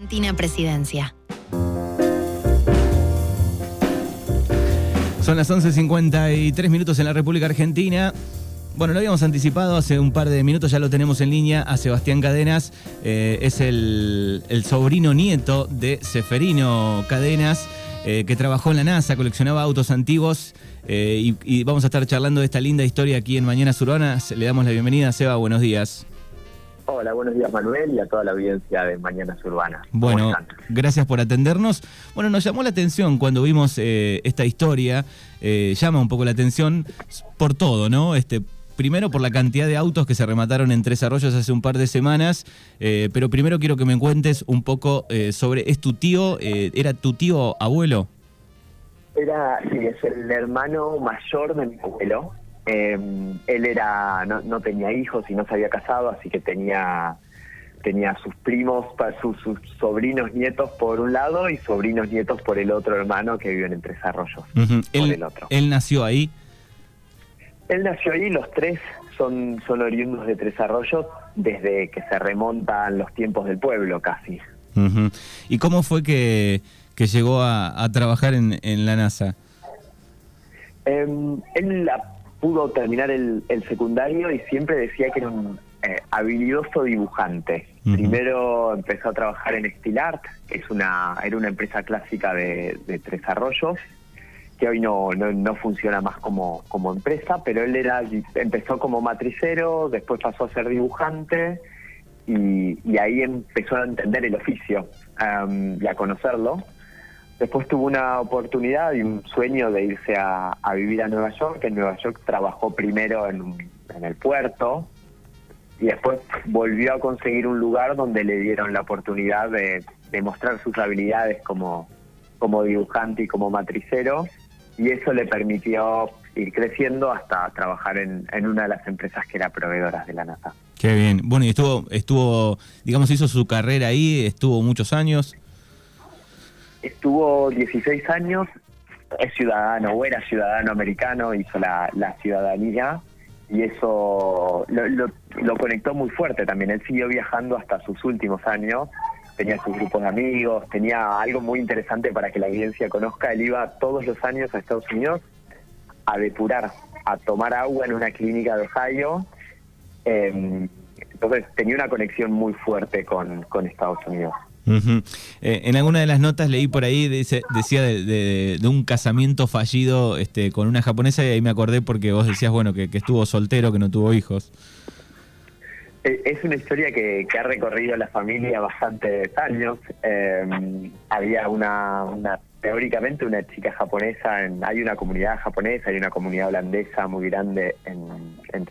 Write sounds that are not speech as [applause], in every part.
Argentina Presidencia. Son las 11.53 minutos en la República Argentina. Bueno, lo habíamos anticipado hace un par de minutos, ya lo tenemos en línea a Sebastián Cadenas. Eh, es el, sobrino nieto de Seferino Cadenas, eh, que trabajó en la NASA, coleccionaba autos antiguos. eh, y, y vamos a estar charlando de esta linda historia aquí en Mañanas Urbanas. Le damos la bienvenida, Seba, buenos días. Hola, buenos días Manuel y a toda la audiencia de Mañanas Urbanas. ¿Cómo Bueno, gracias por atendernos. Bueno, nos llamó la atención cuando vimos eh, esta historia, eh, llama un poco la atención por todo, ¿no? Este, primero por la cantidad de autos que se remataron en Tres Arroyos hace un par de semanas, eh, pero primero quiero que me cuentes un poco eh, sobre, ¿es tu tío, eh, era tu tío abuelo? Era, sí, es el hermano mayor de mi abuelo. Eh, él era, no, no tenía hijos y no se había casado, así que tenía tenía sus primos, sus, sus sobrinos nietos por un lado y sobrinos nietos por el otro hermano que viven en Tres Arroyos, Ujú. por él, el otro. él nació ahí. Él nació ahí, los tres son, son oriundos de Tres Arroyos desde que se remontan los tiempos del pueblo casi. ¿Y cómo fue que, que llegó a, a trabajar en, en la NASA? Eh, él pudo terminar el, el secundario y siempre decía que era un eh, habilidoso dibujante. Primero empezó a trabajar en Stilart, que es una, era una empresa clásica de, de Tres Arroyos, que hoy no, no, no funciona más como, como empresa, pero él era empezó como matricero, después pasó a ser dibujante y, y ahí empezó a entender el oficio y a conocerlo. Después tuvo una oportunidad y un sueño de irse a, vivir a Nueva York. En Nueva York trabajó primero en, en el puerto y después volvió a conseguir un lugar donde le dieron la oportunidad de, de mostrar sus habilidades como, como dibujante y como matricero. Y eso le permitió ir creciendo hasta trabajar en, en una de las empresas que era proveedoras de la NASA. Qué bien. Bueno, y estuvo, estuvo, digamos, hizo su carrera ahí, estuvo muchos años. Estuvo 16 años, es ciudadano o era ciudadano americano, hizo la, la ciudadanía y eso lo, lo- lo conectó muy fuerte también. Él siguió viajando hasta sus últimos años, tenía sus grupos de amigos, tenía algo muy interesante para que la audiencia conozca. Él iba todos los años a Estados Unidos a depurar, a tomar agua en una clínica de Ohio. Eh, entonces tenía una conexión muy fuerte con, con Estados Unidos. Eh, en alguna de las notas leí por ahí, dice- decía de, un casamiento fallido este, con una japonesa y ahí me acordé porque vos decías, bueno, que, estuvo soltero, que no tuvo hijos. Eh, Es una historia que, ha recorrido la familia bastantes años. Eh, había una, una, teóricamente una chica japonesa, en, hay una comunidad japonesa, hay una comunidad holandesa muy grande en, en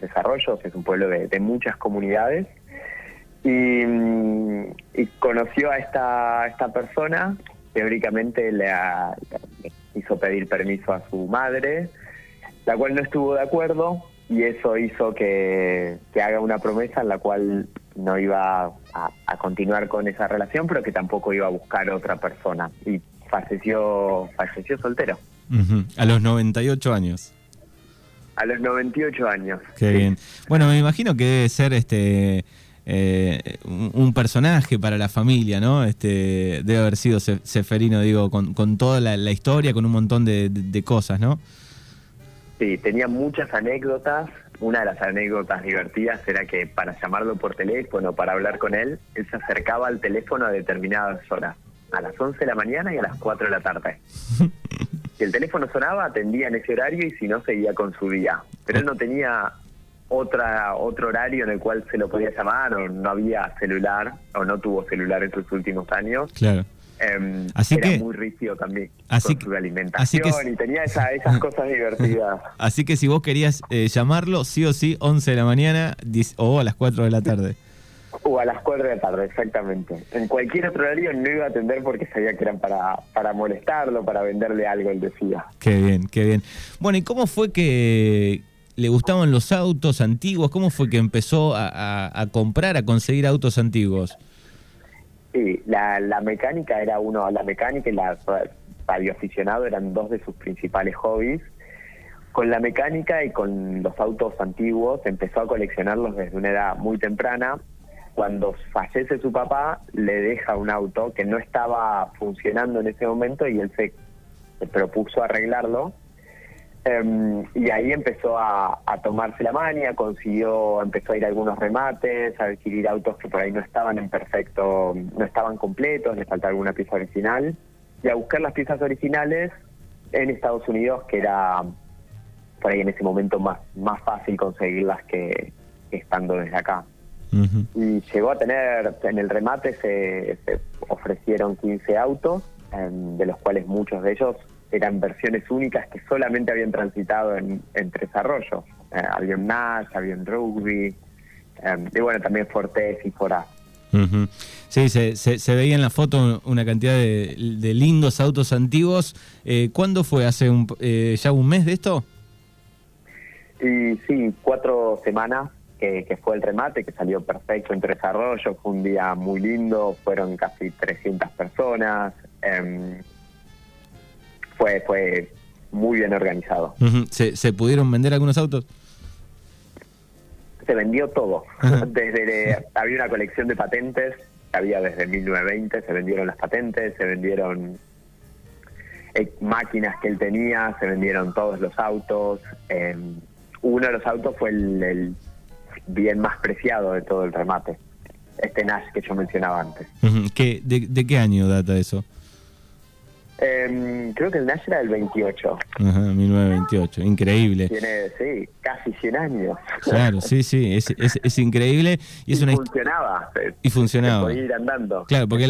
es un pueblo de muchas comunidades. Y, mm, y conoció a esta, a esta persona, teóricamente le, ha- le hizo pedir permiso a su madre, la cual no estuvo de acuerdo y eso hizo que, que haga una promesa en la cual no iba a, a continuar con esa relación, pero que tampoco iba a buscar otra persona y falleció, falleció soltero Ujú. A los 98 años. a los 98 años. Qué Sí. bien. Bueno, me imagino que debe ser este eh, un, personaje para la familia, ¿no? Este debe haber sido Se- Seferino, digo, con, con toda la, la historia, con un montón de, de- de cosas, ¿no? Sí, tenía muchas anécdotas. Una de las anécdotas divertidas era que para llamarlo por teléfono, para hablar con él, él se acercaba al teléfono a determinadas horas, a las 11 de la mañana y a las 4 de la tarde. [laughs] Si el teléfono sonaba, atendía en ese horario y si no, seguía con su día. Pero él no tenía otra otro horario en el cual se lo podía llamar, o no había celular, o no tuvo celular en sus últimos años. Claro. Em, Así era que- muy rígido también así con su alimentación así que- y tenía esa- esas [laughs] cosas divertidas. Así que si vos querías eh, llamarlo, sí o sí, 11 de la mañana 10 o a las 4 de la tarde. O a las 4 de la tarde, exactamente. En cualquier otro horario no iba a atender porque sabía que eran para, para molestarlo, para venderle algo, él decía. Qué bien, qué bien. Bueno, ¿y cómo fue que le gustaban los autos antiguos? ¿Cómo fue que empezó a, comprar, a conseguir autos antiguos? Sí, la, la mecánica era uno, la mecánica y la radioaficionado eran dos de sus principales hobbies. Con la mecánica y con los autos antiguos empezó a coleccionarlos desde una edad muy temprana. cuando fallece su papá, le deja un auto que no estaba funcionando en ese momento y él se, propuso arreglarlo. Em, y ahí empezó a, tomarse la mania, consiguió, empezó a ir a algunos remates, a adquirir autos que por ahí no estaban en perfecto, no estaban completos, le faltaba alguna pieza original, y a buscar las piezas originales en Estados Unidos, que era por ahí en ese momento más, más fácil conseguirlas que estando desde acá. Y llegó a tener, en el remate se, ofrecieron 15 autos, em, de los cuales muchos de ellos eran versiones únicas que solamente habían transitado en, Tres Arroyos. Eh, había un Nash, había un Rugby, em, y bueno, también Fortes y Fora. Sí, se, se, veía en la foto una cantidad de, lindos autos antiguos. Eh, ¿Cuándo fue? ¿Hace un, eh, ya un mes de esto? Y sí, cuatro semanas que, fue el remate, que salió perfecto en Tres Arroyos, fue un día muy lindo, fueron casi 300 personas, em, fue, fue muy bien organizado. ¿Se, pudieron vender algunos autos? Se vendió todo, [laughs] desde había una colección de patentes, había desde 1920, se vendieron las patentes, se vendieron eh, máquinas que él tenía, se vendieron todos los autos. Em, uno de los autos fue el bien más preciado de todo el remate. Este Nash que yo mencionaba antes. ¿Qué, de, qué año data eso? Em, creo que el Nash era del 28. Ajá, 1928, increíble. Tiene, sí, casi 100 años. Claro, sí, sí, es, es, increíble. Y, es una funcionaba. y funcionaba. ir andando. Claro, porque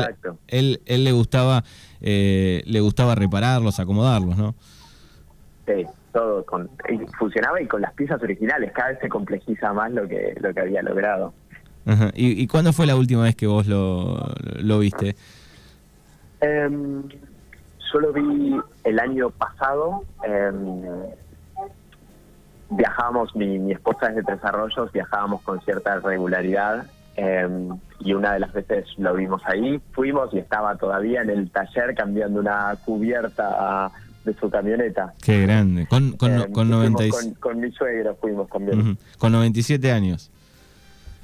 él, él, le gustaba eh, le gustaba repararlos, acomodarlos, ¿no? Sí todo con funcionaba y con las piezas originales cada vez se complejiza más lo que lo que había logrado ¿Y, cuándo fue la última vez que vos lo, lo viste em, yo lo vi el año pasado em, viajábamos mi, mi esposa es de Tres Arroyos viajábamos con cierta regularidad em, y una de las veces lo vimos ahí fuimos y estaba todavía en el taller cambiando una cubierta de su camioneta. Qué grande. Con, con, eh, con, con, mi suegra fuimos también. Con 97 años.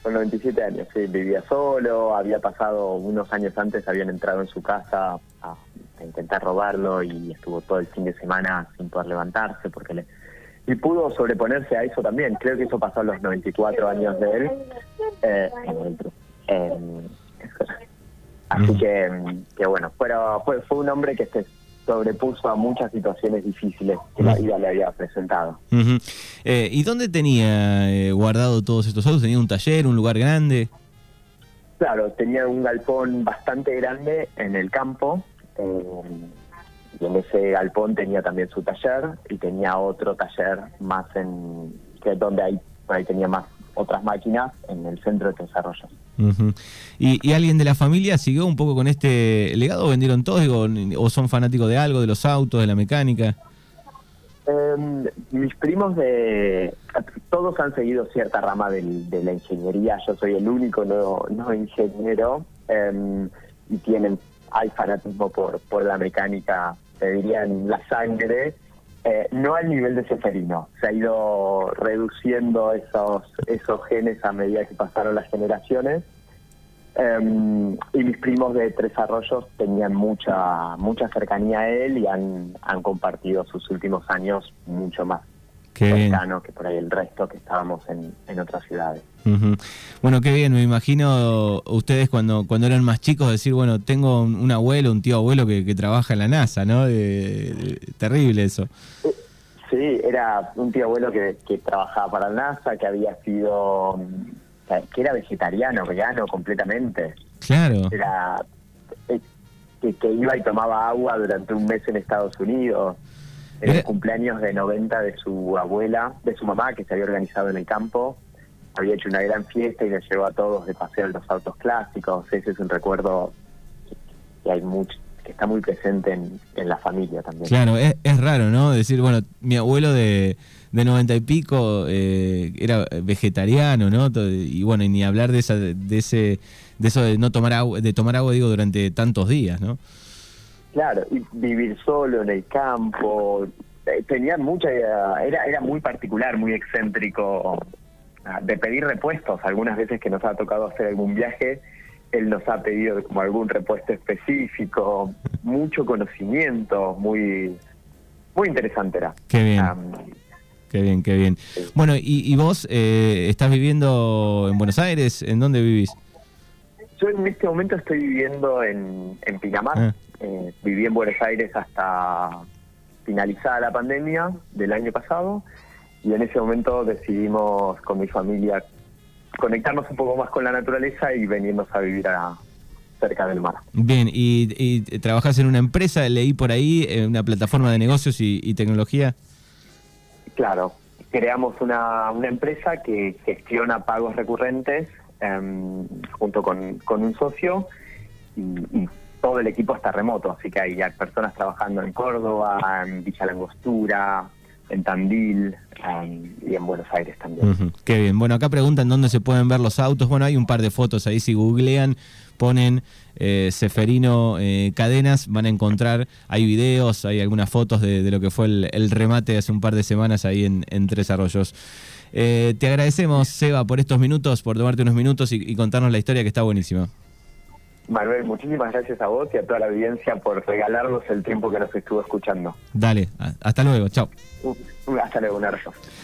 Con 97 años, sí. Vivía solo, había pasado unos años antes, habían entrado en su casa a, intentar robarlo y estuvo todo el fin de semana sin poder levantarse porque le... Y pudo sobreponerse a eso también. Creo que eso pasó a los 94 años de él. Eh, así que, que bueno, pero fue, fue un hombre que se sobrepuso a muchas situaciones difíciles que la vida le había presentado. Eh, ¿Y dónde tenía eh, guardado todos estos autos? ¿Tenía un taller, un lugar grande? Claro, tenía un galpón bastante grande en el campo. Eh, y en ese galpón tenía también su taller y tenía otro taller más en que donde ahí, ahí tenía más otras máquinas en el centro de desarrollo. ¿Y, alguien de la familia siguió un poco con este legado? ¿Vendieron todos o son fanáticos de algo, de los autos, de la mecánica? Em, mis primos de todos han seguido cierta rama de la ingeniería yo soy el único no, no ingeniero em, y tienen hay fanatismo por por la mecánica te dirían la sangre eh, no al nivel de Seferino, se ha ido reduciendo esos, esos genes a medida que pasaron las generaciones. Em, y mis primos de Tres Arroyos tenían mucha mucha cercanía a él y han, han compartido sus últimos años mucho más cercano que por ahí el resto que estábamos en, otras ciudades. Bueno, qué bien, me imagino ustedes cuando, cuando eran más chicos decir, bueno, tengo un, abuelo, un tío abuelo que, trabaja en la NASA, ¿no? terrible eso. Sí, era un tío abuelo que, trabajaba para la NASA, que había sido, que era vegetariano, vegano completamente. Claro. Era eh, que, que iba y tomaba agua durante un mes en Estados Unidos. Era el cumpleaños de 90 de su abuela, de su mamá, que se había organizado en el campo. Había hecho una gran fiesta y le llevó a todos de paseo en los autos clásicos. Ese es un recuerdo que hay mucho que está muy presente en, la familia también. Claro, es, raro, ¿no? Decir, bueno, mi abuelo de, de 90 y pico eh, era vegetariano, ¿no? Y bueno, y ni hablar de esa, de ese, de eso de no tomar agua, de tomar agua, digo, durante tantos días, ¿no? Claro, y vivir solo en el campo, eh, tenía mucha, era, era muy particular, muy excéntrico de pedir repuestos. Algunas veces que nos ha tocado hacer algún viaje, él nos ha pedido como algún repuesto específico, mucho conocimiento, muy, muy interesante era. Qué bien. qué bien, qué bien. Bueno, ¿y, vos eh, estás viviendo en Buenos Aires? ¿En dónde vivís? Yo en este momento estoy viviendo en, en Pinamar. Ah. Eh, viví en Buenos Aires hasta finalizada la pandemia del año pasado y en ese momento decidimos con mi familia conectarnos un poco más con la naturaleza y venirnos a vivir a, cerca del mar. Bien, ¿y, y trabajas en una empresa? Leí por ahí, en una plataforma de negocios y, tecnología. Claro, creamos una, una empresa que gestiona pagos recurrentes em, junto con, con, un socio y, todo el equipo está remoto, así que hay personas trabajando en Córdoba, en Villa Langostura, en Tandil y en Buenos Aires también. Qué bien. Bueno, acá preguntan dónde se pueden ver los autos. Bueno, hay un par de fotos ahí. Si googlean, ponen eh, Seferino eh, Cadenas, van a encontrar. Hay videos, hay algunas fotos de, lo que fue el, remate hace un par de semanas ahí en, Tres Arroyos. Eh, te agradecemos, Seba, por estos minutos, por tomarte unos minutos y contarnos la historia que está buenísima. Manuel, muchísimas gracias a vos y a toda la audiencia por regalarnos el tiempo que nos estuvo escuchando. Dale, hasta luego, chao. Hasta luego, un abrazo.